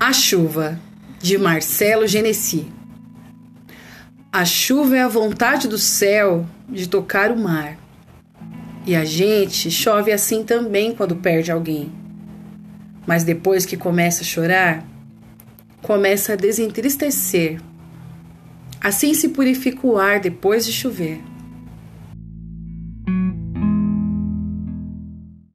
A chuva, de Marcelo Genesi. A chuva é a vontade do céu de tocar o mar. E a gente chove assim também quando perde alguém. Mas depois que começa a chorar, começa a desentristecer. Assim se purifica o ar depois de chover.